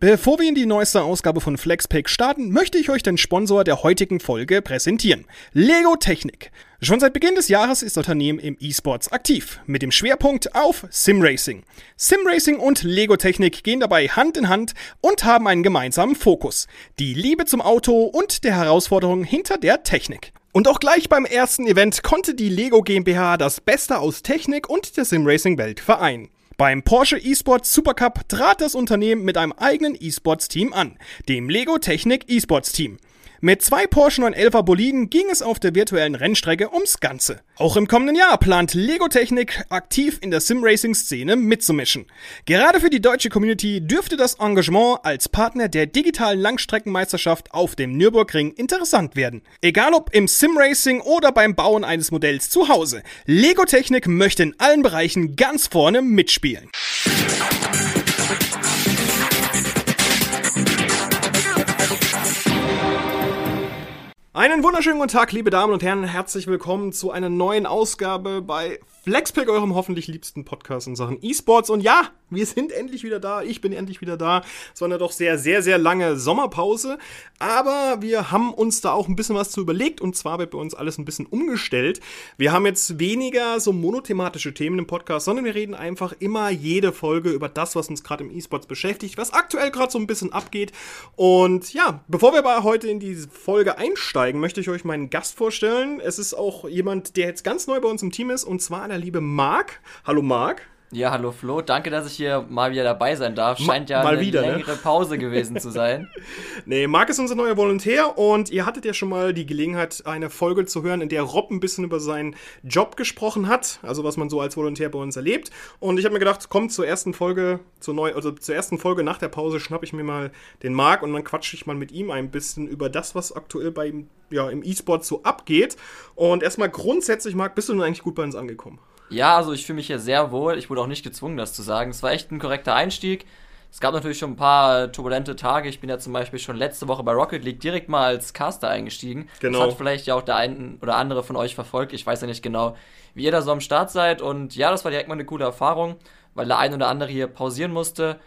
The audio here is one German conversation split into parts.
Bevor wir in die neueste Ausgabe von FlexPack starten, möchte ich euch den Sponsor der heutigen Folge präsentieren. Lego Technik. Schon seit Beginn des Jahres ist das Unternehmen im E-Sports aktiv, mit dem Schwerpunkt auf Simracing. Simracing und Lego Technik gehen dabei Hand in Hand und haben einen gemeinsamen Fokus. Die Liebe zum Auto und der Herausforderung hinter der Technik. Und auch gleich beim ersten Event konnte die Lego GmbH das Beste aus Technik und der Simracing-Welt vereinen. Beim Porsche eSports Supercup trat das Unternehmen mit einem eigenen eSports-Team an, dem Lego Technik eSports Team. Mit zwei Porsche 911er Boliden ging es auf der virtuellen Rennstrecke ums Ganze. Auch im kommenden Jahr plant Lego Technik aktiv in der Sim-Racing-Szene mitzumischen. Gerade für die deutsche Community dürfte das Engagement als Partner der digitalen Langstreckenmeisterschaft auf dem Nürburgring interessant werden. Egal ob im Sim-Racing oder beim Bauen eines Modells zu Hause, Lego Technik möchte in allen Bereichen ganz vorne mitspielen. Einen wunderschönen guten Tag, liebe Damen und Herren. Herzlich willkommen zu einer neuen Ausgabe bei Flexpack, eurem hoffentlich liebsten Podcast in Sachen E-Sports. Und ja, wir sind endlich wieder da. Ich bin endlich wieder da. Es war eine doch sehr, sehr, sehr lange Sommerpause. Aber wir haben uns da auch ein bisschen was zu überlegt. Und zwar wird bei uns alles ein bisschen umgestellt. Wir haben jetzt weniger so monothematische Themen im Podcast, sondern wir reden einfach immer jede Folge über das, was uns gerade im E-Sports beschäftigt, was aktuell gerade so ein bisschen abgeht. Und ja, bevor wir aber heute in diese Folge einsteigen, möchte ich euch meinen Gast vorstellen. Es ist auch jemand, der jetzt ganz neu bei uns im Team ist. Und zwar der liebe Marc. Hallo Marc. Ja, hallo Flo. Danke, dass ich hier mal wieder dabei sein darf. Scheint ja mal eine wieder, ne? längere Pause gewesen zu sein. nee, Marc ist unser neuer Volontär und ihr hattet ja schon mal die Gelegenheit, eine Folge zu hören, in der Rob ein bisschen über seinen Job gesprochen hat, also was man so als Volontär bei uns erlebt. Und ich habe mir gedacht, komm zur ersten Folge, zur neu, also zur ersten Folge nach der Pause schnapp ich mir mal den Marc und dann quatsche ich mal mit ihm ein bisschen über das, was aktuell bei ja, im E-Sport so abgeht. Und erstmal grundsätzlich, Marc, bist du nun eigentlich gut bei uns angekommen? Ja, also ich fühle mich hier sehr wohl. Ich wurde auch nicht gezwungen, das zu sagen. Es war echt ein korrekter Einstieg. Es gab natürlich schon ein paar turbulente Tage. Ich bin ja zum Beispiel schon letzte Woche bei Rocket League direkt mal als Caster eingestiegen. Genau. Das hat vielleicht ja auch der ein oder andere von euch verfolgt. Ich weiß ja nicht genau, wie ihr da so am Start seid. Und ja, das war direkt mal eine coole Erfahrung, weil der ein oder andere hier pausieren musste.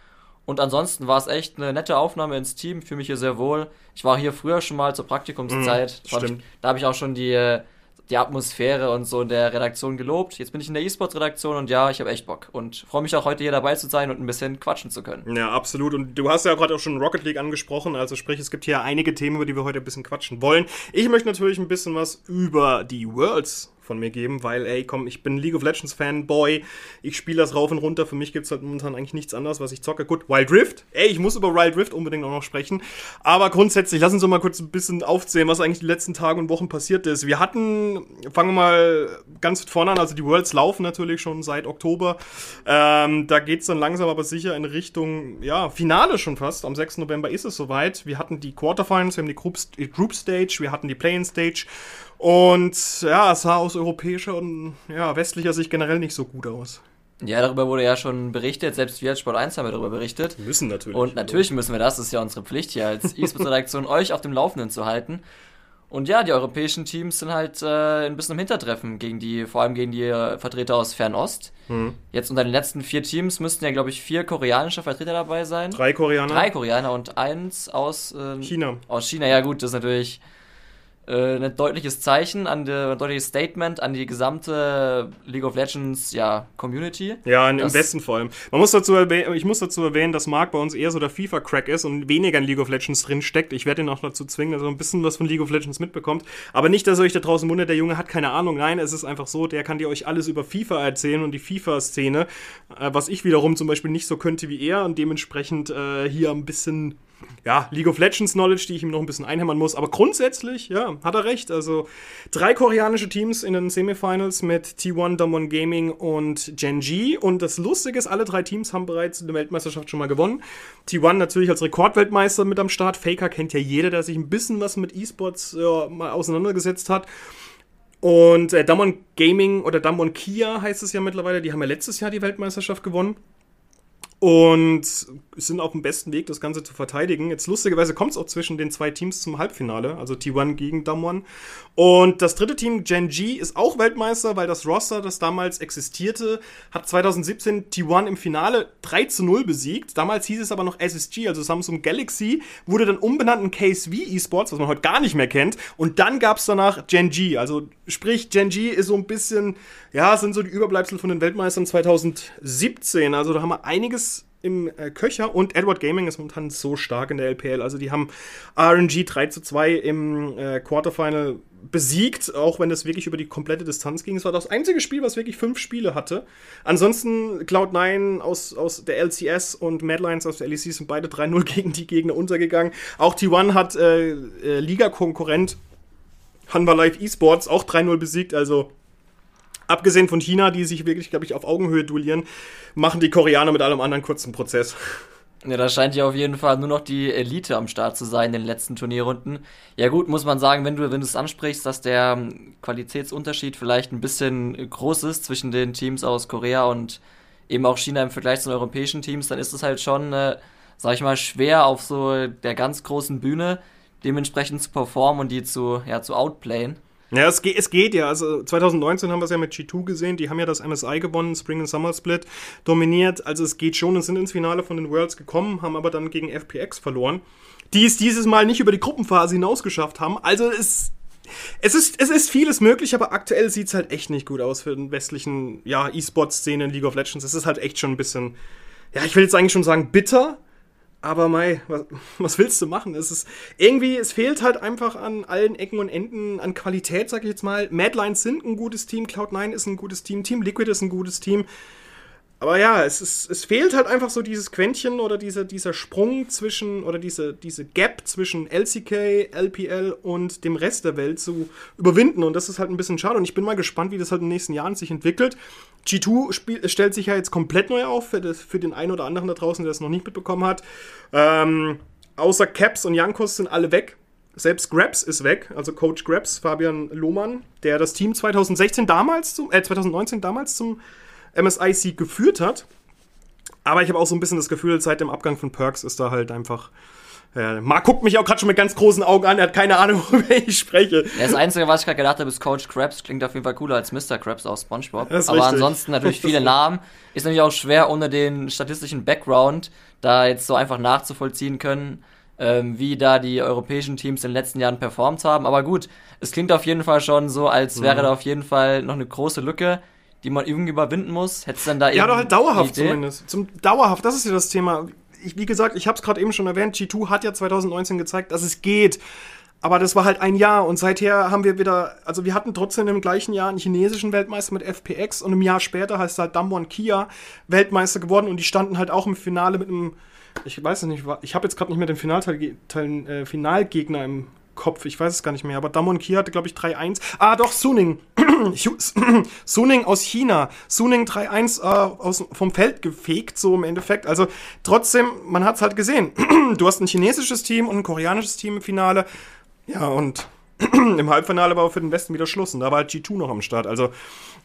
Und ansonsten war es echt eine nette Aufnahme ins Team. Fühle mich hier sehr wohl. Ich war hier früher schon mal zur Praktikumszeit. Mm, stimmt. da habe ich auch schon die die Atmosphäre und so in der Redaktion gelobt. Jetzt bin ich in der E-Sports-Redaktion und ja, ich habe echt Bock und freue mich auch heute hier dabei zu sein und ein bisschen quatschen zu können. Ja, absolut. Und du hast ja gerade auch schon Rocket League angesprochen, also sprich, es gibt hier einige Themen, über die wir heute ein bisschen quatschen wollen. Ich möchte natürlich ein bisschen was über die Worlds von mir geben, weil, ey, komm, ich bin League of Legends Fanboy, ich spiele das rauf und runter, für mich gibt es halt momentan eigentlich nichts anderes, was ich zocke. Gut, Wild Rift, ey, ich muss über Wild Rift unbedingt auch noch sprechen, aber grundsätzlich, lass uns doch mal kurz ein bisschen aufzählen, was eigentlich die letzten Tage und Wochen passiert ist. Wir hatten, fangen wir mal ganz vorne an, also die Worlds laufen natürlich schon seit Oktober, ähm, da geht es dann langsam aber sicher in Richtung, ja, Finale schon fast, am 6. November ist es soweit. Wir hatten die Quarterfinals, wir haben die Group, Group Stage, wir hatten die Play-In Stage und ja, es sah aus europäischer und ja, westlicher Sicht generell nicht so gut aus. Ja, darüber wurde ja schon berichtet, selbst wir als Sport 1 haben darüber berichtet. Wir müssen natürlich. Und natürlich müssen wir das, das ist ja unsere Pflicht hier als E-Sports-Redaktion, euch auf dem Laufenden zu halten. Und ja, die europäischen Teams sind halt äh, ein bisschen im Hintertreffen gegen die, vor allem gegen die äh, Vertreter aus Fernost. Hm. Jetzt unter den letzten vier Teams müssten ja, glaube ich, vier koreanische Vertreter dabei sein. Drei Koreaner. Drei Koreaner und eins aus äh, China. Aus China, ja gut, das ist natürlich äh, ein deutliches Zeichen, an die, ein deutliches Statement an die gesamte League of Legends ja, Community. Ja, im Westen vor allem. Man muss dazu ich muss dazu erwähnen, dass Marc bei uns eher so der FIFA-Crack ist und weniger in League of Legends drin steckt. Ich werde ihn auch dazu zwingen, dass er ein bisschen was von League of Legends mitbekommt. Aber nicht, dass er euch da draußen wundert, der Junge hat keine Ahnung. Nein, es ist einfach so, der kann dir euch alles über FIFA erzählen und die FIFA-Szene, äh, was ich wiederum zum Beispiel nicht so könnte wie er und dementsprechend äh, hier ein bisschen ja, League of Legends Knowledge, die ich ihm noch ein bisschen einhämmern muss. Aber grundsätzlich, ja, hat er recht. Also drei koreanische Teams in den Semifinals mit T1, Damwon Gaming und Genji. Und das Lustige ist, alle drei Teams haben bereits eine Weltmeisterschaft schon mal gewonnen. T1 natürlich als Rekordweltmeister mit am Start. Faker kennt ja jeder, der sich ein bisschen was mit E-Sports ja, mal auseinandergesetzt hat. Und äh, Damwon Gaming oder Damwon Kia heißt es ja mittlerweile, die haben ja letztes Jahr die Weltmeisterschaft gewonnen. und sind auf dem besten Weg, das Ganze zu verteidigen. Jetzt lustigerweise kommt es auch zwischen den zwei Teams zum Halbfinale, also T1 gegen Damwon. Und das dritte Team, Gen G, ist auch Weltmeister, weil das Roster, das damals existierte, hat 2017 T1 im Finale 3 zu 0 besiegt. Damals hieß es aber noch SSG, also Samsung Galaxy, wurde dann umbenannt in KSV Esports, was man heute gar nicht mehr kennt. Und dann gab es danach Gen G, also sprich, Gen G ist so ein bisschen, ja, sind so die Überbleibsel von den Weltmeistern 2017. Also da haben wir einiges im äh, Köcher und Edward Gaming ist momentan so stark in der LPL. Also die haben RNG 3 zu 2 im äh, Quarterfinal besiegt, auch wenn es wirklich über die komplette Distanz ging. Es war das einzige Spiel, was wirklich fünf Spiele hatte. Ansonsten Cloud9 aus, aus der LCS und Madlines aus der LEC sind beide 3-0 gegen die Gegner untergegangen. Auch T1 hat äh, äh, Liga-Konkurrent Hanwha Live Esports auch 3-0 besiegt. Also abgesehen von China, die sich wirklich, glaube ich, auf Augenhöhe duellieren, machen die Koreaner mit allem anderen kurzen Prozess. Ja, da scheint ja auf jeden Fall nur noch die Elite am Start zu sein in den letzten Turnierrunden. Ja gut, muss man sagen, wenn du wenn du es ansprichst, dass der ähm, Qualitätsunterschied vielleicht ein bisschen groß ist zwischen den Teams aus Korea und eben auch China im Vergleich zu den europäischen Teams, dann ist es halt schon, äh, sag ich mal, schwer auf so der ganz großen Bühne dementsprechend zu performen und die zu, ja, zu outplayen. Ja, es geht, es geht ja. Also 2019 haben wir es ja mit G2 gesehen. Die haben ja das MSI gewonnen, Spring and Summer Split dominiert. Also es geht schon und sind ins Finale von den Worlds gekommen, haben aber dann gegen FPX verloren. Die es dieses Mal nicht über die Gruppenphase hinaus geschafft haben. Also es, es, ist, es ist vieles möglich, aber aktuell sieht es halt echt nicht gut aus für den westlichen ja, E-Sport-Szene in League of Legends. Es ist halt echt schon ein bisschen, ja, ich will jetzt eigentlich schon sagen bitter, aber Mai, was, was, willst du machen? Es ist irgendwie, es fehlt halt einfach an allen Ecken und Enden an Qualität, sag ich jetzt mal. Madlines sind ein gutes Team, Cloud9 ist ein gutes Team, Team Liquid ist ein gutes Team. Aber ja, es, ist, es fehlt halt einfach so dieses Quäntchen oder diese, dieser Sprung zwischen oder diese, diese Gap zwischen LCK, LPL und dem Rest der Welt zu überwinden. Und das ist halt ein bisschen schade. Und ich bin mal gespannt, wie das halt in den nächsten Jahren sich entwickelt. G2 spiel, stellt sich ja jetzt komplett neu auf für, das, für den einen oder anderen da draußen, der das noch nicht mitbekommen hat. Ähm, außer Caps und Jankos sind alle weg. Selbst Grabs ist weg, also Coach Grabs, Fabian Lohmann, der das Team 2016 damals zum, äh, 2019 damals zum MSI-Sieg geführt hat. Aber ich habe auch so ein bisschen das Gefühl, seit dem Abgang von Perks ist da halt einfach. Ja, Marc guckt mich auch gerade schon mit ganz großen Augen an, er hat keine Ahnung, worüber ich spreche. Ja, das Einzige, was ich gerade gedacht habe, ist Coach Krabs. Klingt auf jeden Fall cooler als Mr. Krabs aus Spongebob. Aber richtig. ansonsten natürlich viele Namen. Ist natürlich auch schwer, ohne den statistischen Background da jetzt so einfach nachzuvollziehen können, ähm, wie da die europäischen Teams in den letzten Jahren performt haben. Aber gut, es klingt auf jeden Fall schon so, als wäre mhm. da auf jeden Fall noch eine große Lücke die man irgendwie überwinden muss? Hättest du dann da Ja, doch halt dauerhaft zumindest. Zum, dauerhaft, das ist ja das Thema. Ich, wie gesagt, ich habe es gerade eben schon erwähnt, G2 hat ja 2019 gezeigt, dass es geht. Aber das war halt ein Jahr und seither haben wir wieder, also wir hatten trotzdem im gleichen Jahr einen chinesischen Weltmeister mit FPX und im Jahr später heißt halt Damwon Kia Weltmeister geworden und die standen halt auch im Finale mit einem, ich weiß es nicht, ich habe jetzt gerade nicht mehr den Finalteil, äh, Finalgegner im Kopf, ich weiß es gar nicht mehr, aber Damon Kia hatte, glaube ich, 3-1. Ah, doch, Suning. Suning aus China. Suning 3-1 äh, vom Feld gefegt, so im Endeffekt. Also trotzdem, man hat es halt gesehen. du hast ein chinesisches Team und ein koreanisches Team im Finale. Ja, und im Halbfinale war für den Westen wieder Schluss. Und da war halt G2 noch am Start. Also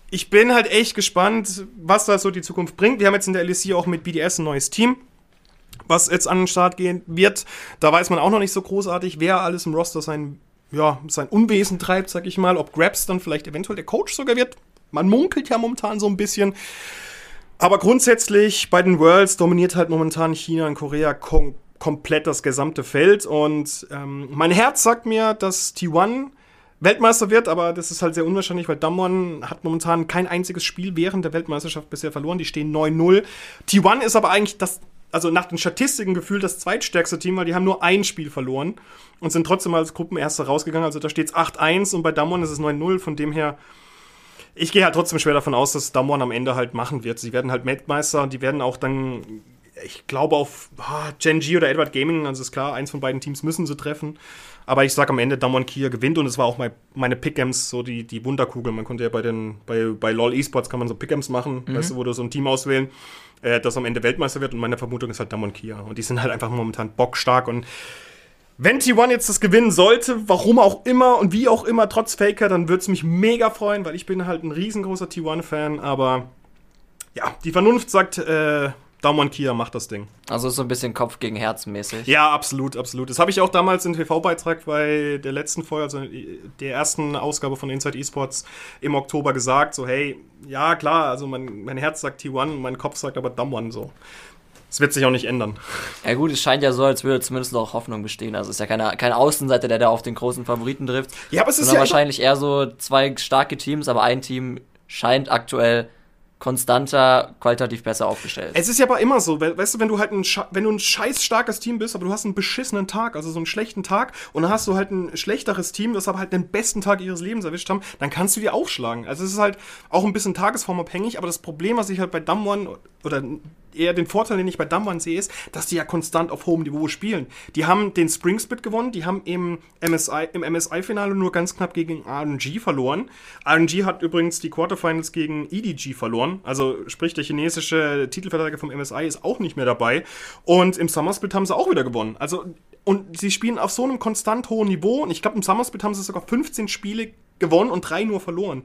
ich bin halt echt gespannt, was da so die Zukunft bringt. Wir haben jetzt in der LEC auch mit BDS ein neues Team was jetzt an den Start gehen wird. Da weiß man auch noch nicht so großartig, wer alles im Roster sein, ja, sein Unwesen treibt, sag ich mal. Ob Grabs dann vielleicht eventuell der Coach sogar wird. Man munkelt ja momentan so ein bisschen. Aber grundsätzlich bei den Worlds dominiert halt momentan China und Korea kom komplett das gesamte Feld. Und ähm, mein Herz sagt mir, dass T1 Weltmeister wird, aber das ist halt sehr unwahrscheinlich, weil Damwon hat momentan kein einziges Spiel während der Weltmeisterschaft bisher verloren. Die stehen 9-0. T1 ist aber eigentlich das also nach den Statistiken gefühlt das zweitstärkste Team, weil die haben nur ein Spiel verloren und sind trotzdem als Gruppenerster rausgegangen. Also da steht es 8-1 und bei Damwon ist es 9-0. Von dem her, ich gehe halt trotzdem schwer davon aus, dass Damwon am Ende halt machen wird. Sie werden halt Weltmeister und die werden auch dann, ich glaube, auf oh, Gen G oder Edward Gaming, also ist klar, eins von beiden Teams müssen sie treffen. Aber ich sage am Ende, Damwon Kia gewinnt und es war auch mein, meine Pick'ems, so die, die Wunderkugel. Man konnte ja bei den, bei, bei LOL Esports kann man so Pick'ems machen, mhm. weißt du, wo du so ein Team auswählen äh, das am Ende Weltmeister wird. Und meine Vermutung ist halt Damon Kia. Und die sind halt einfach momentan bockstark. Und wenn T1 jetzt das gewinnen sollte, warum auch immer und wie auch immer, trotz Faker, dann würde es mich mega freuen, weil ich bin halt ein riesengroßer T1-Fan. Aber ja, die Vernunft sagt, äh, Daumann Kia macht das Ding. Also so ein bisschen Kopf gegen Herz mäßig. Ja, absolut, absolut. Das habe ich auch damals im TV-Beitrag bei der letzten Folge, also der ersten Ausgabe von Inside Esports im Oktober gesagt, so hey, ja klar, also mein, mein Herz sagt T1, mein Kopf sagt aber Damwon so. Es wird sich auch nicht ändern. Ja gut, es scheint ja so, als würde zumindest noch Hoffnung bestehen. Also es ist ja keine, kein Außenseiter, der da auf den großen Favoriten trifft. Ja, aber es ist ja wahrscheinlich eher so zwei starke Teams, aber ein Team scheint aktuell konstanter, qualitativ besser aufgestellt. Es ist ja aber immer so, weißt du, wenn du halt ein, wenn du ein scheiß starkes Team bist, aber du hast einen beschissenen Tag, also so einen schlechten Tag, und dann hast du halt ein schlechteres Team, das aber halt den besten Tag ihres Lebens erwischt haben, dann kannst du die aufschlagen. Also es ist halt auch ein bisschen tagesformabhängig, aber das Problem, was ich halt bei Damwon oder eher den Vorteil, den ich bei Damwon sehe, ist, dass die ja konstant auf hohem Niveau spielen. Die haben den Spring Split gewonnen, die haben im MSI, im MSI-Finale nur ganz knapp gegen RNG verloren. RNG hat übrigens die Quarterfinals gegen EDG verloren. Also sprich, der chinesische Titelverteidiger vom MSI ist auch nicht mehr dabei. Und im Summer Split haben sie auch wieder gewonnen. Also, und sie spielen auf so einem konstant hohen Niveau. Und ich glaube, im Summer Split haben sie sogar 15 Spiele gewonnen und drei nur verloren.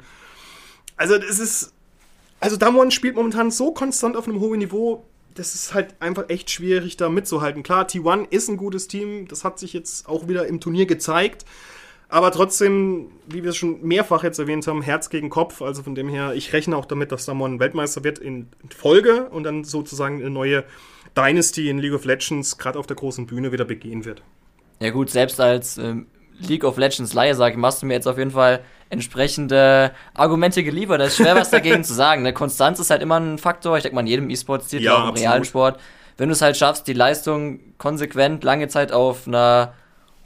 Also, es ist also Damwon spielt momentan so konstant auf einem hohen Niveau, das ist halt einfach echt schwierig, da mitzuhalten. Klar, T1 ist ein gutes Team, das hat sich jetzt auch wieder im Turnier gezeigt. Aber trotzdem, wie wir es schon mehrfach jetzt erwähnt haben, Herz gegen Kopf. Also von dem her, ich rechne auch damit, dass Damwon Weltmeister wird in Folge und dann sozusagen eine neue Dynasty in League of Legends gerade auf der großen Bühne wieder begehen wird. Ja gut, selbst als ähm, League of Legends Laie sage, machst du mir jetzt auf jeden Fall entsprechende Argumente geliefert. Das ist schwer, was dagegen zu sagen. Ne? Konstanz ist halt immer ein Faktor. Ich denke mal, in jedem E-Sport-Titel, ja, auch im absolut. realen Sport. Wenn du es halt schaffst, die Leistung konsequent lange Zeit auf einer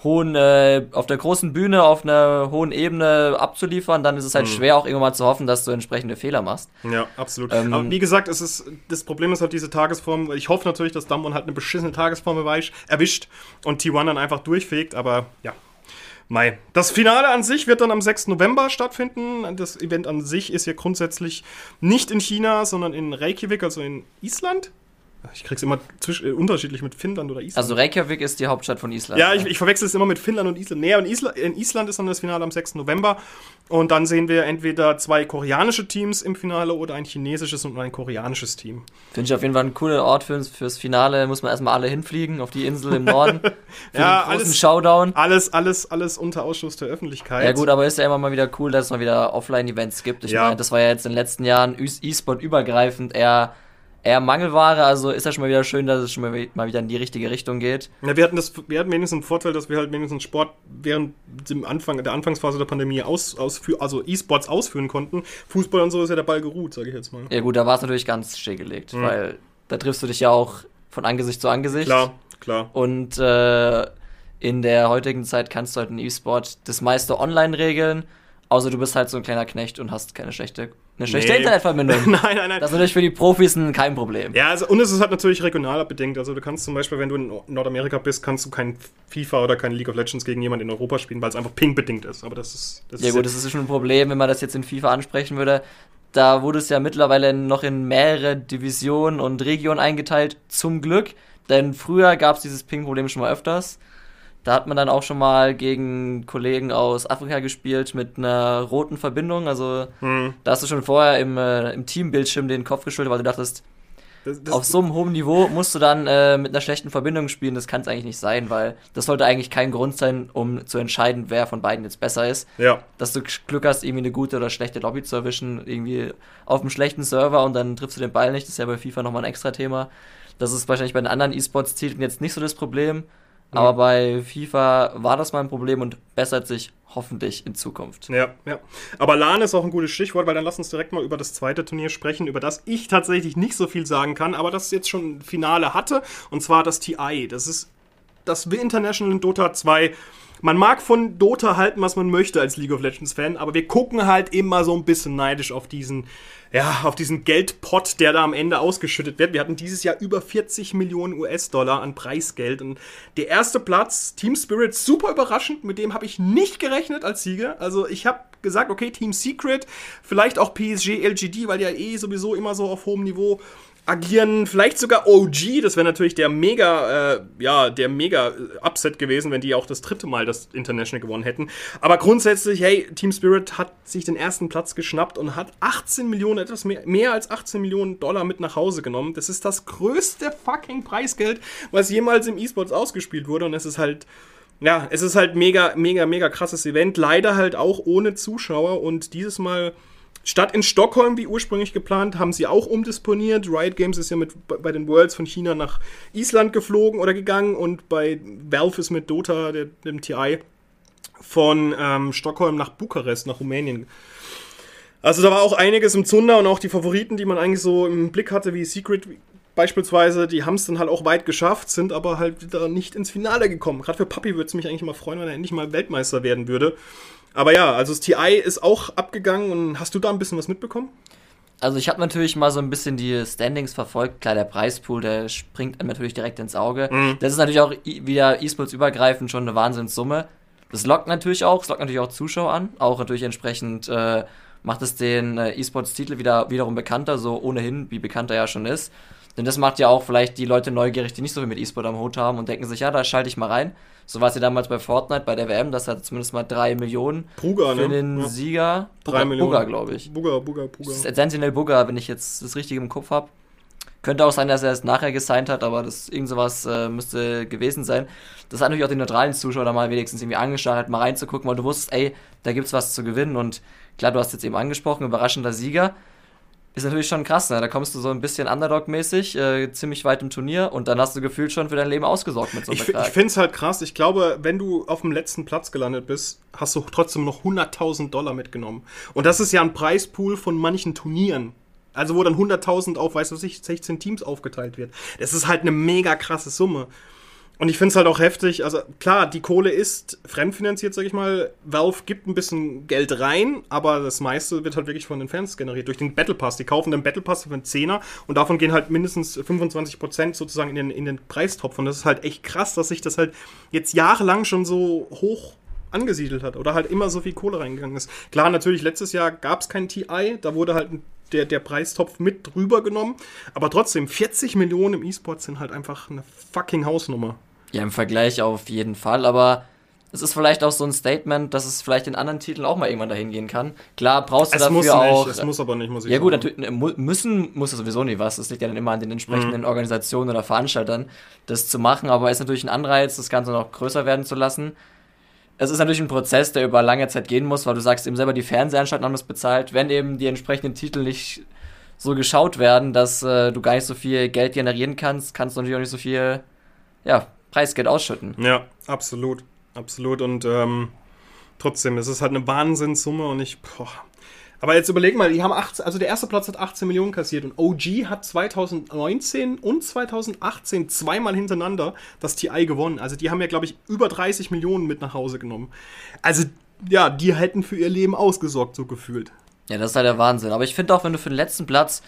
hohen, äh, auf der großen Bühne, auf einer hohen Ebene abzuliefern, dann ist es halt mhm. schwer, auch irgendwann mal zu hoffen, dass du entsprechende Fehler machst. Ja, absolut. Ähm, Aber wie gesagt, es ist, das Problem ist halt diese Tagesform. Ich hoffe natürlich, dass Damwon halt eine beschissene Tagesform erwischt und T1 dann einfach durchfegt, aber ja, Mai. Das Finale an sich wird dann am 6. November stattfinden. Das Event an sich ist ja grundsätzlich nicht in China, sondern in Reykjavik, also in Island. Ich krieg's immer zwisch, äh, unterschiedlich mit Finnland oder Island. Also Reykjavik ist die Hauptstadt von Island. Ja, ich, ich verwechsel es immer mit Finnland und Island. Nee, in, Isla in Island ist dann das Finale am 6. November. Und dann sehen wir entweder zwei koreanische Teams im Finale oder ein chinesisches und ein koreanisches Team. Finde ich auf jeden Fall ein cooler Ort für, fürs Finale. Muss man erstmal alle hinfliegen auf die Insel im Norden. für ja, den großen alles, Showdown. Alles, alles, alles unter Ausschuss der Öffentlichkeit. Ja, gut, aber ist ja immer mal wieder cool, dass es mal wieder Offline-Events gibt. Ich ja. meine, das war ja jetzt in den letzten Jahren E-Sport übergreifend eher eher Mangelware, also ist ja schon mal wieder schön, dass es schon mal wieder in die richtige Richtung geht. Ja, wir hatten das, wir hatten wenigstens einen Vorteil, dass wir halt wenigstens Sport während dem Anfang, der Anfangsphase der Pandemie aus, ausführen, also E-Sports ausführen konnten. Fußball und so ist ja der Ball geruht, sage ich jetzt mal. Ja gut, da war es natürlich ganz stillgelegt, mhm. weil da triffst du dich ja auch von Angesicht zu Angesicht. Klar, klar. Und äh, in der heutigen Zeit kannst du halt in E-Sport das meiste online regeln Außer du bist halt so ein kleiner Knecht und hast keine schlechte, eine schlechte nee. Internetverbindung. nein, nein, nein. Das ist natürlich für die Profis kein Problem. Ja, also, und es ist halt natürlich regional bedingt. Also du kannst zum Beispiel, wenn du in Nordamerika bist, kannst du kein FIFA oder kein League of Legends gegen jemanden in Europa spielen, weil es einfach ping-bedingt ist. Aber das ist. Das ja, ist gut, das ist schon ein Problem, wenn man das jetzt in FIFA ansprechen würde. Da wurde es ja mittlerweile noch in mehrere Divisionen und Regionen eingeteilt, zum Glück. Denn früher gab es dieses Ping-Problem schon mal öfters. Da hat man dann auch schon mal gegen Kollegen aus Afrika gespielt mit einer roten Verbindung. Also hm. da hast du schon vorher im, äh, im Teambildschirm den Kopf geschüttelt, weil du dachtest, das, das auf so einem hohen Niveau musst du dann äh, mit einer schlechten Verbindung spielen. Das kann es eigentlich nicht sein, weil das sollte eigentlich kein Grund sein, um zu entscheiden, wer von beiden jetzt besser ist. Ja. Dass du Glück hast, irgendwie eine gute oder schlechte Lobby zu erwischen, irgendwie auf einem schlechten Server und dann triffst du den Ball nicht. Das ist ja bei FIFA nochmal ein extra Thema. Das ist wahrscheinlich bei den anderen E-Sports-Titeln jetzt nicht so das Problem. Aber bei FIFA war das mal ein Problem und bessert sich hoffentlich in Zukunft. Ja, ja. Aber LAN ist auch ein gutes Stichwort, weil dann lass uns direkt mal über das zweite Turnier sprechen, über das ich tatsächlich nicht so viel sagen kann, aber das jetzt schon Finale hatte, und zwar das TI. Das ist das International in Dota 2 man mag von Dota halten, was man möchte als League of Legends Fan, aber wir gucken halt immer so ein bisschen neidisch auf diesen ja, auf diesen Geldpot, der da am Ende ausgeschüttet wird. Wir hatten dieses Jahr über 40 Millionen US-Dollar an Preisgeld. Und der erste Platz, Team Spirit, super überraschend. Mit dem habe ich nicht gerechnet als Sieger. Also ich habe gesagt, okay, Team Secret, vielleicht auch PSG, LGD, weil ja eh sowieso immer so auf hohem Niveau agieren, vielleicht sogar OG, das wäre natürlich der mega, äh, ja, der mega Upset gewesen, wenn die auch das dritte Mal das International gewonnen hätten. Aber grundsätzlich, hey, Team Spirit hat sich den ersten Platz geschnappt und hat 18 Millionen, etwas mehr, mehr als 18 Millionen Dollar mit nach Hause genommen. Das ist das größte fucking Preisgeld, was jemals im E-Sports ausgespielt wurde und es ist halt, ja, es ist halt mega, mega, mega krasses Event. Leider halt auch ohne Zuschauer und dieses Mal Statt in Stockholm, wie ursprünglich geplant, haben sie auch umdisponiert. Riot Games ist ja mit, bei den Worlds von China nach Island geflogen oder gegangen und bei Valve ist mit Dota, der, dem TI, von ähm, Stockholm nach Bukarest, nach Rumänien. Also da war auch einiges im Zunder und auch die Favoriten, die man eigentlich so im Blick hatte, wie Secret beispielsweise, die haben es dann halt auch weit geschafft, sind aber halt wieder nicht ins Finale gekommen. Gerade für Papi würde es mich eigentlich mal freuen, wenn er endlich mal Weltmeister werden würde. Aber ja, also das TI ist auch abgegangen und hast du da ein bisschen was mitbekommen? Also ich habe natürlich mal so ein bisschen die Standings verfolgt. Klar, der Preispool, der springt einem natürlich direkt ins Auge. Mhm. Das ist natürlich auch wieder E-Sports übergreifend schon eine Wahnsinnssumme. Das lockt natürlich auch, es lockt natürlich auch Zuschauer an. Auch natürlich entsprechend äh, macht es den äh, E-Sports-Titel wieder wiederum bekannter, so ohnehin, wie bekannter er ja schon ist. Denn das macht ja auch vielleicht die Leute neugierig, die nicht so viel mit E-Sport am Hut haben und denken sich, ja, da schalte ich mal rein. So war es ja damals bei Fortnite, bei der WM, das hat zumindest mal drei Millionen Puga, für ne? den ja. Sieger. Millionen. Bugger, glaube ich. Bugger, Bugger, Bugger. Sentinel Bugger, wenn ich jetzt das Richtige im Kopf habe. Könnte auch sein, dass er es nachher gesigned hat, aber das irgend sowas äh, müsste gewesen sein. Das hat natürlich auch den neutralen Zuschauer da mal wenigstens irgendwie angeschaut, halt mal reinzugucken, weil du wusstest, ey, da gibt's was zu gewinnen und klar, du hast jetzt eben angesprochen, überraschender Sieger ist natürlich schon krass, ne? Da kommst du so ein bisschen Underdog-mäßig, äh, ziemlich weit im Turnier und dann hast du gefühlt schon für dein Leben ausgesorgt mit so einem Ich, ich finde es halt krass. Ich glaube, wenn du auf dem letzten Platz gelandet bist, hast du trotzdem noch 100.000 Dollar mitgenommen. Und das ist ja ein Preispool von manchen Turnieren. Also wo dann 100.000 auf, weißt du, 16 Teams aufgeteilt wird. Das ist halt eine mega krasse Summe. Und ich finde es halt auch heftig. Also klar, die Kohle ist fremdfinanziert, sag ich mal. Valve gibt ein bisschen Geld rein, aber das meiste wird halt wirklich von den Fans generiert. Durch den Battle Pass. Die kaufen den Battle Pass für einen Zehner und davon gehen halt mindestens 25% sozusagen in den, in den Preistopf. Und das ist halt echt krass, dass sich das halt jetzt jahrelang schon so hoch angesiedelt hat oder halt immer so viel Kohle reingegangen ist. Klar, natürlich, letztes Jahr gab es kein TI, da wurde halt der, der Preistopf mit drüber genommen, aber trotzdem, 40 Millionen im E-Sport sind halt einfach eine fucking Hausnummer. Ja, im Vergleich auf jeden Fall, aber es ist vielleicht auch so ein Statement, dass es vielleicht in anderen Titeln auch mal irgendwann dahin gehen kann. Klar, brauchst du es dafür muss nicht, auch. Es muss aber nicht, muss ich Ja, gut, sagen. natürlich, müssen muss es sowieso nicht was. Das liegt ja dann immer an den entsprechenden mhm. Organisationen oder Veranstaltern, das zu machen, aber es ist natürlich ein Anreiz, das Ganze noch größer werden zu lassen. Es ist natürlich ein Prozess, der über lange Zeit gehen muss, weil du sagst eben selber, die Fernsehanstalten haben das bezahlt. Wenn eben die entsprechenden Titel nicht so geschaut werden, dass äh, du gar nicht so viel Geld generieren kannst, kannst du natürlich auch nicht so viel ja, Preisgeld ausschütten. Ja, absolut. Absolut. Und ähm, trotzdem, es ist halt eine Wahnsinnssumme und ich. Boah. Aber jetzt überleg mal, die haben 18, also der erste Platz hat 18 Millionen kassiert und OG hat 2019 und 2018 zweimal hintereinander das TI gewonnen. Also die haben ja, glaube ich, über 30 Millionen mit nach Hause genommen. Also ja, die hätten für ihr Leben ausgesorgt, so gefühlt. Ja, das ist halt der Wahnsinn. Aber ich finde auch, wenn du für den letzten Platz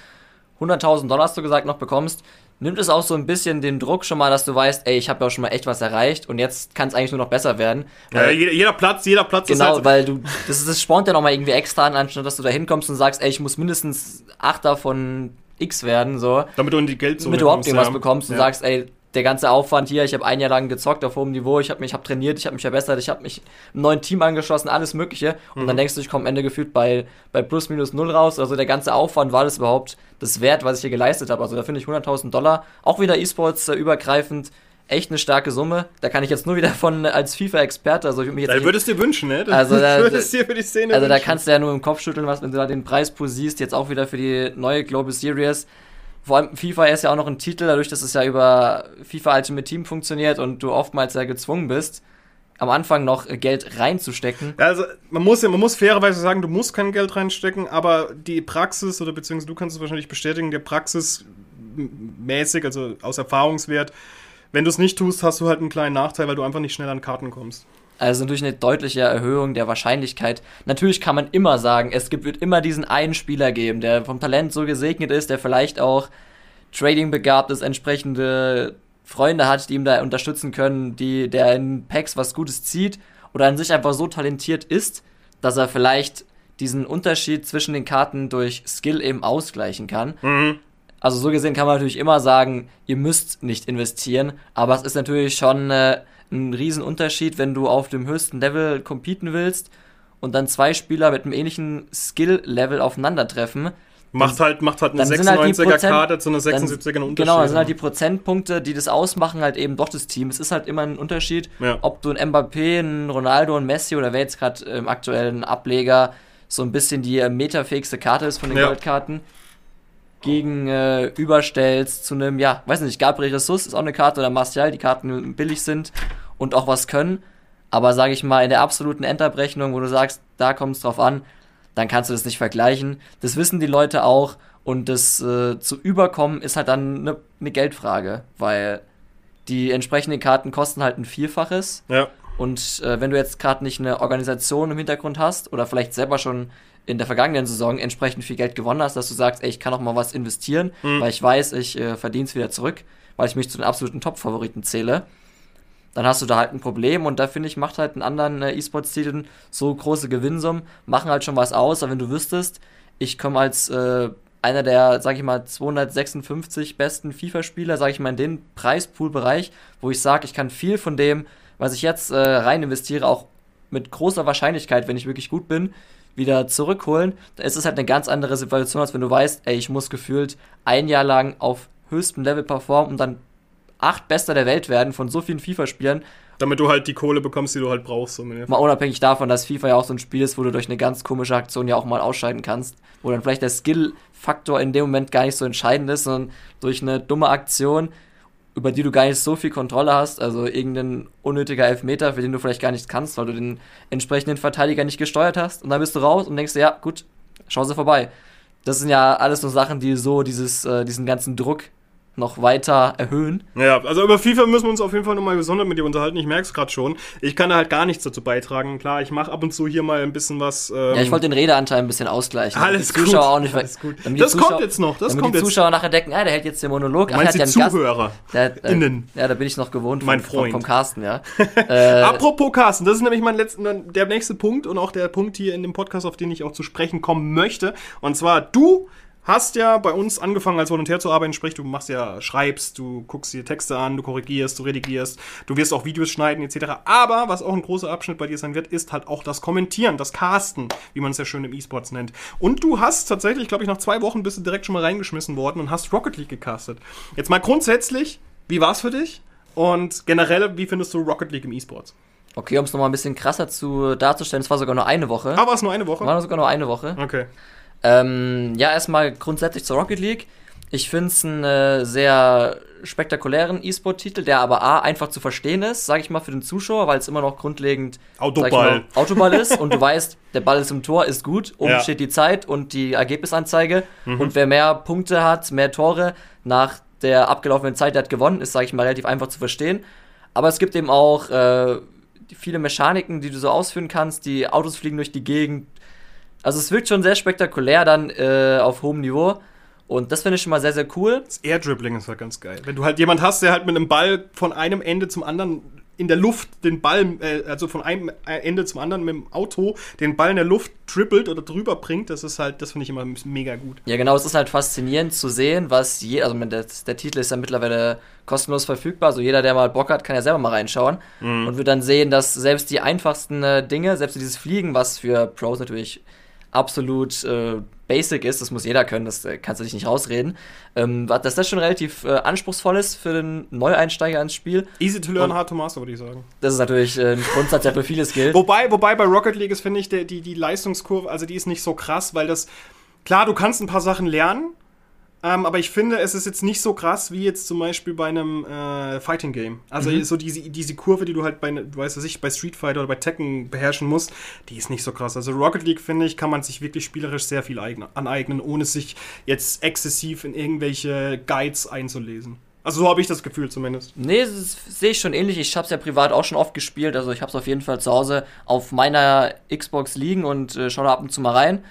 100.000 Dollar, hast du gesagt, noch bekommst, nimmt es auch so ein bisschen den Druck schon mal, dass du weißt, ey, ich habe ja auch schon mal echt was erreicht und jetzt kann es eigentlich nur noch besser werden. Ja, jeder, jeder, Platz, jeder Platz genau, ist halt weil du, das, das spornt ja nochmal irgendwie extra an, anstatt dass du da hinkommst und sagst, ey, ich muss mindestens Achter von X werden, so. Damit du in die Geldsumme Damit du überhaupt irgendwas ja. bekommst und ja. sagst, ey, der ganze Aufwand hier, ich habe ein Jahr lang gezockt auf hohem Niveau, ich habe mich hab trainiert, ich habe mich verbessert, ich habe mich einem neuen Team angeschlossen, alles mögliche und mhm. dann denkst du, ich komme am Ende gefühlt bei, bei plus minus null raus, also der ganze Aufwand war das überhaupt das wert, was ich hier geleistet habe, also da finde ich 100.000 Dollar, auch wieder E-Sports äh, übergreifend, echt eine starke Summe. Da kann ich jetzt nur wieder von äh, als FIFA-Experte, also ich mich jetzt. Da würdest du dir wünschen, ne? Das also da, würdest dir für die Szene Also wünschen. da kannst du ja nur im Kopf schütteln, was wenn du da den Preispool siehst, jetzt auch wieder für die neue Global Series vor allem FIFA ist ja auch noch ein Titel, dadurch, dass es ja über FIFA Ultimate Team funktioniert und du oftmals ja gezwungen bist, am Anfang noch Geld reinzustecken. Also man muss ja, man muss fairerweise sagen, du musst kein Geld reinstecken, aber die Praxis, oder beziehungsweise du kannst es wahrscheinlich bestätigen, der Praxis mäßig, also aus Erfahrungswert, wenn du es nicht tust, hast du halt einen kleinen Nachteil, weil du einfach nicht schnell an Karten kommst. Also durch eine deutliche Erhöhung der Wahrscheinlichkeit. Natürlich kann man immer sagen, es gibt, wird immer diesen einen Spieler geben, der vom Talent so gesegnet ist, der vielleicht auch Trading begabt ist, entsprechende Freunde hat, die ihm da unterstützen können, die, der in Packs was Gutes zieht oder an sich einfach so talentiert ist, dass er vielleicht diesen Unterschied zwischen den Karten durch Skill eben ausgleichen kann. Mhm. Also so gesehen kann man natürlich immer sagen, ihr müsst nicht investieren, aber es ist natürlich schon äh, ein Riesenunterschied, wenn du auf dem höchsten Level competen willst und dann zwei Spieler mit einem ähnlichen Skill-Level aufeinandertreffen. Macht halt, macht halt eine 96er halt Karte zu einer 76er Unterschied. Genau, das sind halt die Prozentpunkte, die das ausmachen, halt eben doch das Team. Es ist halt immer ein Unterschied, ja. ob du ein Mbappé, ein Ronaldo, ein Messi oder wer jetzt gerade im aktuellen Ableger so ein bisschen die äh, metafähigste Karte ist von den ja. Goldkarten, gegen äh, überstellst zu einem, ja, weiß nicht, Gabriel Ressus ist auch eine Karte oder Martial, die Karten billig sind und auch was können. Aber sage ich mal, in der absoluten Endabrechnung, wo du sagst, da kommt es drauf an, dann kannst du das nicht vergleichen. Das wissen die Leute auch und das äh, zu überkommen ist halt dann eine ne Geldfrage, weil die entsprechenden Karten kosten halt ein Vielfaches. Ja. Und äh, wenn du jetzt gerade nicht eine Organisation im Hintergrund hast oder vielleicht selber schon in der vergangenen Saison entsprechend viel Geld gewonnen hast, dass du sagst, ey, ich kann auch mal was investieren, mhm. weil ich weiß, ich äh, verdiene es wieder zurück, weil ich mich zu den absoluten Top-Favoriten zähle, dann hast du da halt ein Problem und da finde ich, macht halt einen anderen äh, E-Sports-Titeln so große Gewinnsummen, machen halt schon was aus, aber wenn du wüsstest, ich komme als äh, einer der, sag ich mal, 256 besten FIFA-Spieler, sag ich mal, in den Preispool-Bereich, wo ich sage, ich kann viel von dem was ich jetzt äh, rein investiere, auch mit großer Wahrscheinlichkeit, wenn ich wirklich gut bin, wieder zurückholen, da ist es halt eine ganz andere Situation, als wenn du weißt, ey, ich muss gefühlt ein Jahr lang auf höchstem Level performen und dann acht Bester der Welt werden von so vielen FIFA-Spielern. Damit du halt die Kohle bekommst, die du halt brauchst. So mal unabhängig davon, dass FIFA ja auch so ein Spiel ist, wo du durch eine ganz komische Aktion ja auch mal ausscheiden kannst, wo dann vielleicht der Skill-Faktor in dem Moment gar nicht so entscheidend ist, sondern durch eine dumme Aktion über die du gar nicht so viel Kontrolle hast, also irgendein unnötiger Elfmeter, für den du vielleicht gar nichts kannst, weil du den entsprechenden Verteidiger nicht gesteuert hast und dann bist du raus und denkst dir, ja, gut, Chance vorbei. Das sind ja alles nur Sachen, die so dieses, äh, diesen ganzen Druck noch weiter erhöhen. Ja, also über FIFA müssen wir uns auf jeden Fall nochmal gesondert mit dir unterhalten. Ich merke es gerade schon. Ich kann da halt gar nichts dazu beitragen. Klar, ich mache ab und zu hier mal ein bisschen was. Ähm ja, ich wollte den Redeanteil ein bisschen ausgleichen. Alles gut. Zuschauer auch nicht alles gut. Das Zuschauer, kommt jetzt noch. Das damit kommt die Zuschauer jetzt. nachher denken, ah, der hält jetzt den Monolog. Du meinst Ach, die Zuhörer? Der, äh, Innen. Ja, da bin ich noch gewohnt. Mein vom, Freund. Vom, vom Carsten, ja. äh, Apropos Carsten, das ist nämlich mein letzter, der nächste Punkt und auch der Punkt hier in dem Podcast, auf den ich auch zu sprechen kommen möchte. Und zwar, du hast ja bei uns angefangen als Volontär zu arbeiten, sprich, du machst ja, schreibst, du guckst dir Texte an, du korrigierst, du redigierst, du wirst auch Videos schneiden etc. Aber was auch ein großer Abschnitt bei dir sein wird, ist halt auch das Kommentieren, das Casten, wie man es ja schön im E-Sports nennt. Und du hast tatsächlich, glaube ich, nach zwei Wochen bist du direkt schon mal reingeschmissen worden und hast Rocket League gecastet. Jetzt mal grundsätzlich, wie war es für dich? Und generell, wie findest du Rocket League im E-Sports? Okay, um es nochmal ein bisschen krasser zu darzustellen, es war sogar nur eine Woche. Ah, war es nur eine Woche? War sogar nur eine Woche. Okay. Ähm, ja, erstmal grundsätzlich zur Rocket League. Ich finde es einen äh, sehr spektakulären E-Sport-Titel, der aber A, einfach zu verstehen ist, sage ich mal, für den Zuschauer, weil es immer noch grundlegend Autoball, mal, Autoball ist und du weißt, der Ball ist im Tor, ist gut, oben ja. steht die Zeit und die Ergebnisanzeige mhm. und wer mehr Punkte hat, mehr Tore nach der abgelaufenen Zeit, der hat gewonnen, ist, sage ich mal, relativ einfach zu verstehen. Aber es gibt eben auch äh, viele Mechaniken, die du so ausführen kannst, die Autos fliegen durch die Gegend, also es wirkt schon sehr spektakulär dann äh, auf hohem Niveau. Und das finde ich schon mal sehr, sehr cool. Das Air-Dribbling ist halt ganz geil. Wenn du halt jemand hast, der halt mit einem Ball von einem Ende zum anderen in der Luft den Ball, äh, also von einem Ende zum anderen mit dem Auto den Ball in der Luft trippelt oder drüber bringt, das ist halt, das finde ich immer mega gut. Ja, genau, es ist halt faszinierend zu sehen, was je, also der, der Titel ist ja mittlerweile kostenlos verfügbar, also jeder, der mal Bock hat, kann ja selber mal reinschauen mhm. und wird dann sehen, dass selbst die einfachsten äh, Dinge, selbst dieses Fliegen, was für Pros natürlich absolut äh, basic ist, das muss jeder können, das äh, kannst du dich nicht rausreden, ähm, dass das schon relativ äh, anspruchsvoll ist für den Neueinsteiger ins Spiel. Easy to learn, hard to master, würde ich sagen. Das ist natürlich äh, ein Grundsatz, der für vieles gilt. Wobei, wobei bei Rocket League ist, finde ich, der, die, die Leistungskurve, also die ist nicht so krass, weil das, klar, du kannst ein paar Sachen lernen, ähm, aber ich finde, es ist jetzt nicht so krass wie jetzt zum Beispiel bei einem äh, Fighting Game. Also mhm. so diese, diese Kurve, die du halt bei, du weißt ich, bei Street Fighter oder bei Tekken beherrschen musst, die ist nicht so krass. Also Rocket League, finde ich, kann man sich wirklich spielerisch sehr viel aneignen, ohne sich jetzt exzessiv in irgendwelche Guides einzulesen. Also so habe ich das Gefühl zumindest. Nee, das sehe ich schon ähnlich. Ich habe es ja privat auch schon oft gespielt. Also ich habe es auf jeden Fall zu Hause auf meiner Xbox liegen und äh, schaue da ab und zu mal rein.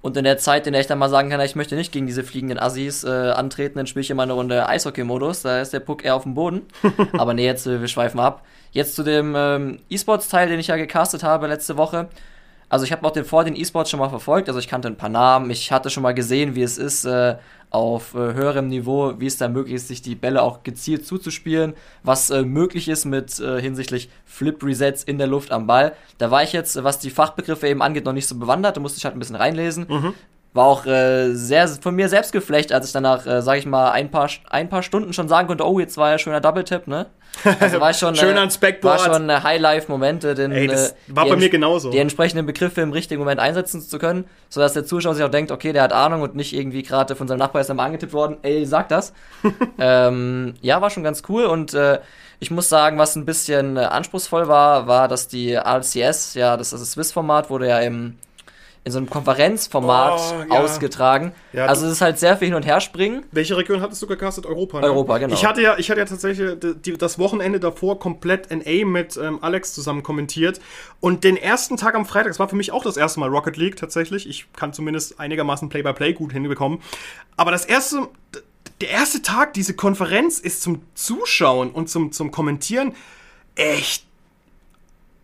Und in der Zeit, in der ich dann mal sagen kann, ich möchte nicht gegen diese fliegenden Assis äh, antreten, dann spiele ich immer eine Runde Eishockey-Modus. Da ist der Puck eher auf dem Boden. Aber nee, jetzt, äh, wir schweifen ab. Jetzt zu dem ähm, E-Sports-Teil, den ich ja gecastet habe letzte Woche. Also ich habe auch den vor den E-Sports schon mal verfolgt, also ich kannte ein paar Namen, ich hatte schon mal gesehen, wie es ist, äh, auf äh, höherem Niveau, wie es da möglich ist, sich die Bälle auch gezielt zuzuspielen, was äh, möglich ist mit äh, hinsichtlich Flip-Resets in der Luft am Ball. Da war ich jetzt, was die Fachbegriffe eben angeht, noch nicht so bewandert, da musste ich halt ein bisschen reinlesen. Mhm. War auch äh, sehr von mir selbst geflecht, als ich danach, äh, sag ich mal, ein paar, ein paar Stunden schon sagen konnte, oh, jetzt war ja schöner Double-Tap, ne? Also war schon, Schön ans Backboard. War schon High-Life-Momente, den, Ey, das war bei mir genauso. Die entsprechenden Begriffe im richtigen Moment einsetzen zu können, sodass der Zuschauer sich auch denkt, okay, der hat Ahnung und nicht irgendwie gerade von seinem Nachbar ist einmal angetippt worden, ey, sag das. ähm, ja, war schon ganz cool und äh, ich muss sagen, was ein bisschen äh, anspruchsvoll war, war, dass die RCS, ja, das ist das Swiss-Format, wurde ja im in so einem Konferenzformat oh, ja. ausgetragen. Ja, also es ist halt sehr viel hin und her springen. Welche Region hattest du gecastet? Europa. Ne? Europa, genau. Ich hatte ja, ich hatte ja tatsächlich die, das Wochenende davor komplett NA mit ähm, Alex zusammen kommentiert und den ersten Tag am Freitag, das war für mich auch das erste Mal Rocket League tatsächlich. Ich kann zumindest einigermaßen Play-by-Play -play gut hinbekommen. Aber das erste, der erste Tag, diese Konferenz ist zum Zuschauen und zum, zum Kommentieren echt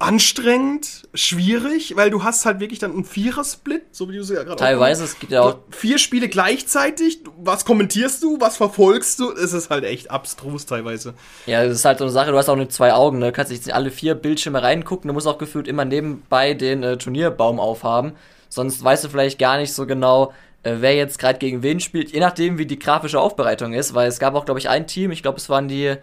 anstrengend, schwierig, weil du hast halt wirklich dann einen Vierer-Split, so wie du es ja gerade Teilweise, es gibt ja auch vier Spiele gleichzeitig. Was kommentierst du, was verfolgst du? Es ist halt echt abstrus teilweise. Ja, das ist halt so eine Sache, du hast auch nur zwei Augen, ne? Du kannst nicht alle vier Bildschirme reingucken, du musst auch gefühlt immer nebenbei den äh, Turnierbaum aufhaben. Sonst weißt du vielleicht gar nicht so genau, äh, wer jetzt gerade gegen wen spielt, je nachdem, wie die grafische Aufbereitung ist, weil es gab auch, glaube ich, ein Team, ich glaube, es waren die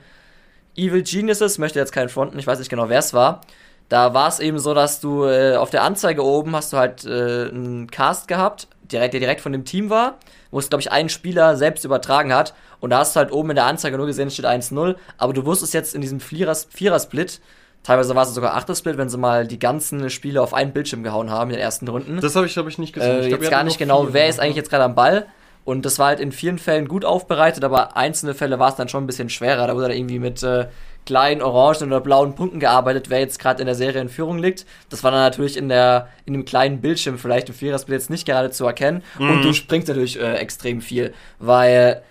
Evil Geniuses, möchte jetzt keinen fronten, ich weiß nicht genau, wer es war da war es eben so, dass du äh, auf der Anzeige oben hast du halt äh, einen Cast gehabt, direkt, der direkt von dem Team war, wo es, glaube ich, ein Spieler selbst übertragen hat. Und da hast du halt oben in der Anzeige nur gesehen, es steht 1-0. Aber du wusstest jetzt in diesem Vierer-Split, teilweise war es sogar Achter-Split, wenn sie mal die ganzen Spiele auf einen Bildschirm gehauen haben in den ersten Runden. Das habe ich, glaube ich, nicht gesehen. Äh, ich glaub, jetzt gar nicht genau, wer ist eigentlich jetzt gerade am Ball. Und das war halt in vielen Fällen gut aufbereitet, aber einzelne Fälle war es dann schon ein bisschen schwerer. Da wurde er irgendwie mit äh, kleinen orangen oder blauen Punkten gearbeitet, wer jetzt gerade in der Serie in Führung liegt. Das war dann natürlich in der in dem kleinen Bildschirm vielleicht im Vierersplit jetzt nicht gerade zu erkennen. Mhm. Und du springst natürlich äh, extrem viel, weil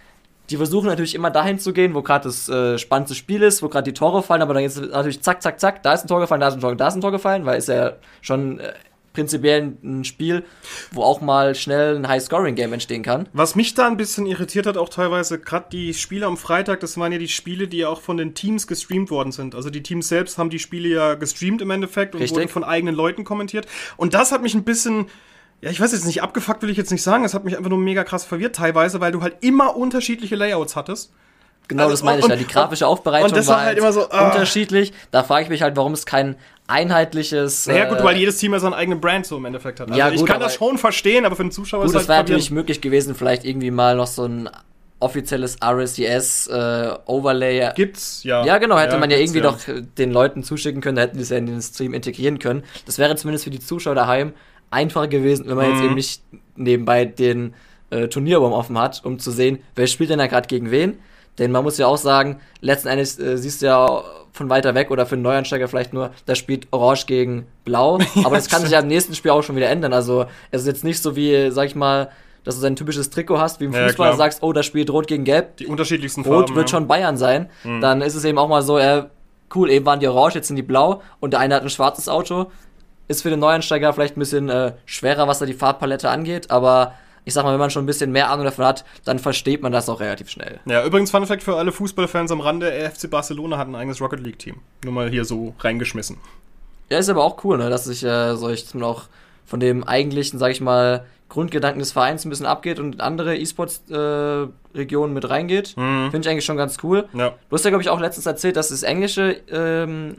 die versuchen natürlich immer dahin zu gehen, wo gerade das äh, spannendste Spiel ist, wo gerade die Tore fallen, aber dann ist natürlich zack, zack, zack, da ist ein Tor gefallen, da ist ein Tor, da ist ein Tor gefallen, weil ist ja schon äh, prinzipiell ein Spiel, wo auch mal schnell ein High-Scoring-Game entstehen kann. Was mich da ein bisschen irritiert hat, auch teilweise, gerade die Spiele am Freitag, das waren ja die Spiele, die ja auch von den Teams gestreamt worden sind. Also die Teams selbst haben die Spiele ja gestreamt im Endeffekt und Richtig. wurden von eigenen Leuten kommentiert. Und das hat mich ein bisschen. Ja, ich weiß jetzt nicht, abgefuckt will ich jetzt nicht sagen, es hat mich einfach nur mega krass verwirrt teilweise, weil du halt immer unterschiedliche Layouts hattest. Genau, also, das meine ich ja. Die grafische Aufbereitung war halt, halt immer so, ah. unterschiedlich. Da frage ich mich halt, warum es kein einheitliches. Naja, gut, äh, weil jedes Team ja seinen eigenen Brand so im Endeffekt hat. Also ja, gut, ich kann das schon verstehen, aber für den Zuschauer gut, ist es halt. wäre natürlich möglich gewesen, vielleicht irgendwie mal noch so ein offizielles RSCS äh, Overlay. Gibt's, ja. Ja, genau, hätte ja, man ja irgendwie ja. noch den Leuten zuschicken können, da hätten die es ja in den Stream integrieren können. Das wäre zumindest für die Zuschauer daheim einfacher gewesen, wenn man mhm. jetzt eben nicht nebenbei den äh, Turnierbaum offen hat, um zu sehen, wer spielt denn da gerade gegen wen. Denn man muss ja auch sagen, letzten Endes äh, siehst du ja von weiter weg oder für einen Neuansteiger vielleicht nur, da spielt Orange gegen Blau. Aber das kann sich ja im nächsten Spiel auch schon wieder ändern. Also es ist jetzt nicht so wie, sag ich mal, dass du sein typisches Trikot hast, wie im Fußball, ja, sagst, oh, da spielt Rot gegen Gelb. Die unterschiedlichsten Rot Farben. wird ja. schon Bayern sein. Mhm. Dann ist es eben auch mal so, äh, cool, eben waren die orange, jetzt sind die blau und der eine hat ein schwarzes Auto. Ist für den Neuansteiger vielleicht ein bisschen äh, schwerer, was da die Farbpalette angeht, aber ich sag mal, wenn man schon ein bisschen mehr Ahnung davon hat, dann versteht man das auch relativ schnell. Ja, übrigens Fun Fact für alle Fußballfans am Rande, FC Barcelona hat ein eigenes Rocket League Team. Nur mal hier so reingeschmissen. Ja, ist aber auch cool, ne, dass sich äh, solch auch von dem eigentlichen, sag ich mal, Grundgedanken des Vereins ein bisschen abgeht und in andere E-Sports-Regionen äh, mit reingeht. Mhm. Finde ich eigentlich schon ganz cool. Ja. Du hast ja, glaube ich, auch letztens erzählt, dass das englische ähm,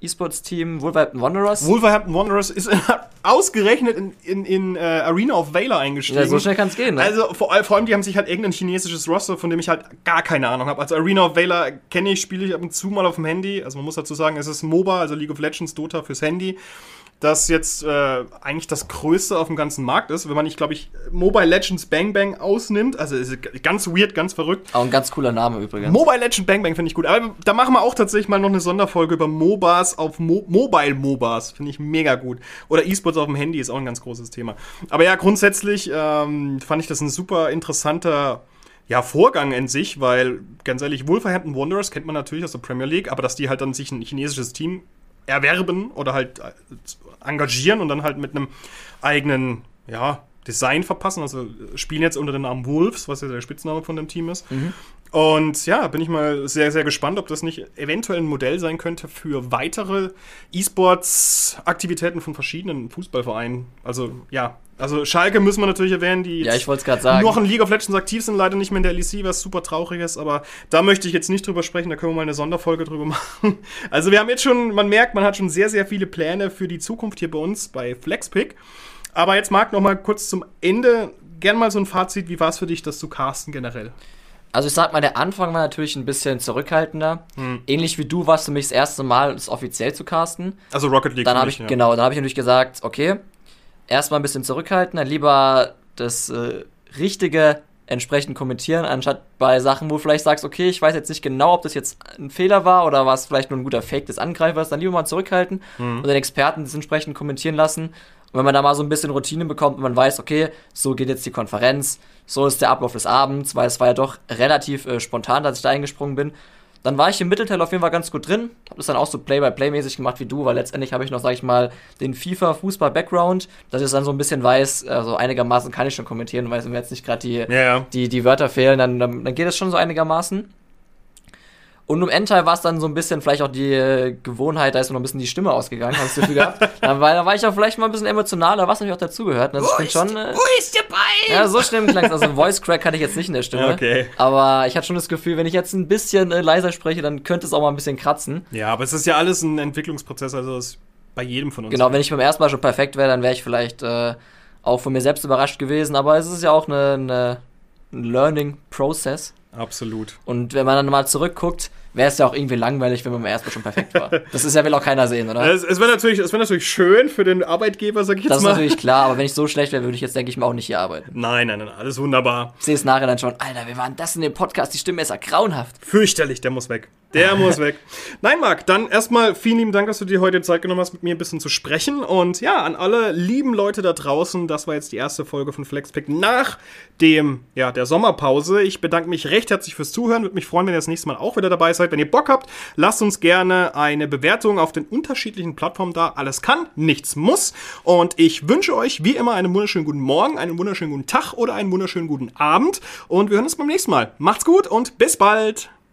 E-Sports-Team Wolverhampton Wanderers. Wolverhampton Wanderers ist ausgerechnet in, in, in uh, Arena of Valor eingestiegen. Ja, so schnell kann es gehen. Ne? Also vor, vor, allem, die haben sich halt irgendein chinesisches Roster, von dem ich halt gar keine Ahnung habe. Also Arena of Valor kenne ich, spiele ich ab und zu mal auf dem Handy. Also man muss dazu sagen, es ist MOBA, also League of Legends, Dota fürs Handy das jetzt äh, eigentlich das Größte auf dem ganzen Markt ist, wenn man nicht, glaube ich, Mobile Legends Bang Bang ausnimmt. Also ist ganz weird, ganz verrückt. Auch ein ganz cooler Name übrigens. Mobile Legends Bang Bang finde ich gut. Aber da machen wir auch tatsächlich mal noch eine Sonderfolge über MOBAs auf Mo Mobile MOBAs. Finde ich mega gut. Oder E-Sports auf dem Handy ist auch ein ganz großes Thema. Aber ja, grundsätzlich ähm, fand ich das ein super interessanter ja, Vorgang in sich, weil ganz ehrlich, Wolverhampton Wanderers kennt man natürlich aus der Premier League, aber dass die halt dann sich ein chinesisches Team erwerben oder halt äh, engagieren und dann halt mit einem eigenen, ja, Design verpassen. Also spielen jetzt unter dem Namen Wolves, was ja der Spitzname von dem Team ist. Mhm. Und ja, bin ich mal sehr, sehr gespannt, ob das nicht eventuell ein Modell sein könnte für weitere E-Sports-Aktivitäten von verschiedenen Fußballvereinen. Also ja, also Schalke müssen wir natürlich erwähnen, die ja, ich sagen. noch in League of Legends aktiv sind, leider nicht mehr in der LEC, was super traurig ist, aber da möchte ich jetzt nicht drüber sprechen, da können wir mal eine Sonderfolge drüber machen. Also wir haben jetzt schon, man merkt, man hat schon sehr, sehr viele Pläne für die Zukunft hier bei uns bei Flexpick. Aber jetzt Marc, noch mal kurz zum Ende, gern mal so ein Fazit, wie war es für dich, das zu casten generell? Also ich sag mal, der Anfang war natürlich ein bisschen zurückhaltender. Hm. Ähnlich wie du warst du mich das erste Mal, das offiziell zu casten. Also Rocket League. Dann habe ich ja. genau, dann habe ich natürlich gesagt, okay, erstmal ein bisschen zurückhaltender, lieber das äh, richtige entsprechend kommentieren, anstatt bei Sachen, wo du vielleicht sagst, okay, ich weiß jetzt nicht genau, ob das jetzt ein Fehler war oder was vielleicht nur ein guter Fake des Angreifers, dann lieber mal zurückhalten hm. und den Experten das entsprechend kommentieren lassen. Und wenn man da mal so ein bisschen Routine bekommt und man weiß, okay, so geht jetzt die Konferenz, so ist der Ablauf des Abends, weil es war ja doch relativ äh, spontan, dass ich da eingesprungen bin. Dann war ich im Mittelteil auf jeden Fall ganz gut drin. Hab das dann auch so Play-by-Play-mäßig gemacht wie du, weil letztendlich habe ich noch, sag ich mal, den FIFA-Fußball-Background, dass ich dann so ein bisschen weiß, also einigermaßen kann ich schon kommentieren, weil mir jetzt nicht gerade die, ja. die, die Wörter fehlen, dann, dann, dann geht es schon so einigermaßen. Und im Endteil war es dann so ein bisschen vielleicht auch die äh, Gewohnheit, da ist noch ein bisschen die Stimme ausgegangen, hast du gehabt. da, war, da war ich auch vielleicht mal ein bisschen emotionaler, was natürlich auch dazugehört. Also wo, ist, schon, äh, wo ist der Bein? Ja, so schlimm klang Also Voice Crack hatte ich jetzt nicht in der Stimme. Okay. Aber ich hatte schon das Gefühl, wenn ich jetzt ein bisschen äh, leiser spreche, dann könnte es auch mal ein bisschen kratzen. Ja, aber es ist ja alles ein Entwicklungsprozess, also es bei jedem von uns. Genau, wenn ich beim ersten Mal schon perfekt wäre, dann wäre ich vielleicht äh, auch von mir selbst überrascht gewesen. Aber es ist ja auch eine, eine ein Learning Process. Absolut. Und wenn man dann mal zurückguckt, wäre es ja auch irgendwie langweilig, wenn man beim ersten Mal schon perfekt war. Das ist ja will auch keiner sehen, oder? Es, es wäre natürlich, wär natürlich schön für den Arbeitgeber, sag ich jetzt das mal. Das ist natürlich klar, aber wenn ich so schlecht wäre, würde ich jetzt, denke ich mal, auch nicht hier arbeiten. Nein, nein, nein, alles wunderbar. Ich sehe es nachher dann schon, Alter, wir waren das in dem Podcast, die Stimme ist ja grauenhaft. Fürchterlich, der muss weg. Der muss weg. Nein, Marc, dann erstmal vielen lieben Dank, dass du dir heute Zeit genommen hast, mit mir ein bisschen zu sprechen. Und ja, an alle lieben Leute da draußen, das war jetzt die erste Folge von Flexpick nach dem, ja, der Sommerpause. Ich bedanke mich recht herzlich fürs Zuhören. Würde mich freuen, wenn ihr das nächste Mal auch wieder dabei seid. Wenn ihr Bock habt, lasst uns gerne eine Bewertung auf den unterschiedlichen Plattformen da. Alles kann, nichts muss. Und ich wünsche euch wie immer einen wunderschönen guten Morgen, einen wunderschönen guten Tag oder einen wunderschönen guten Abend. Und wir hören uns beim nächsten Mal. Macht's gut und bis bald.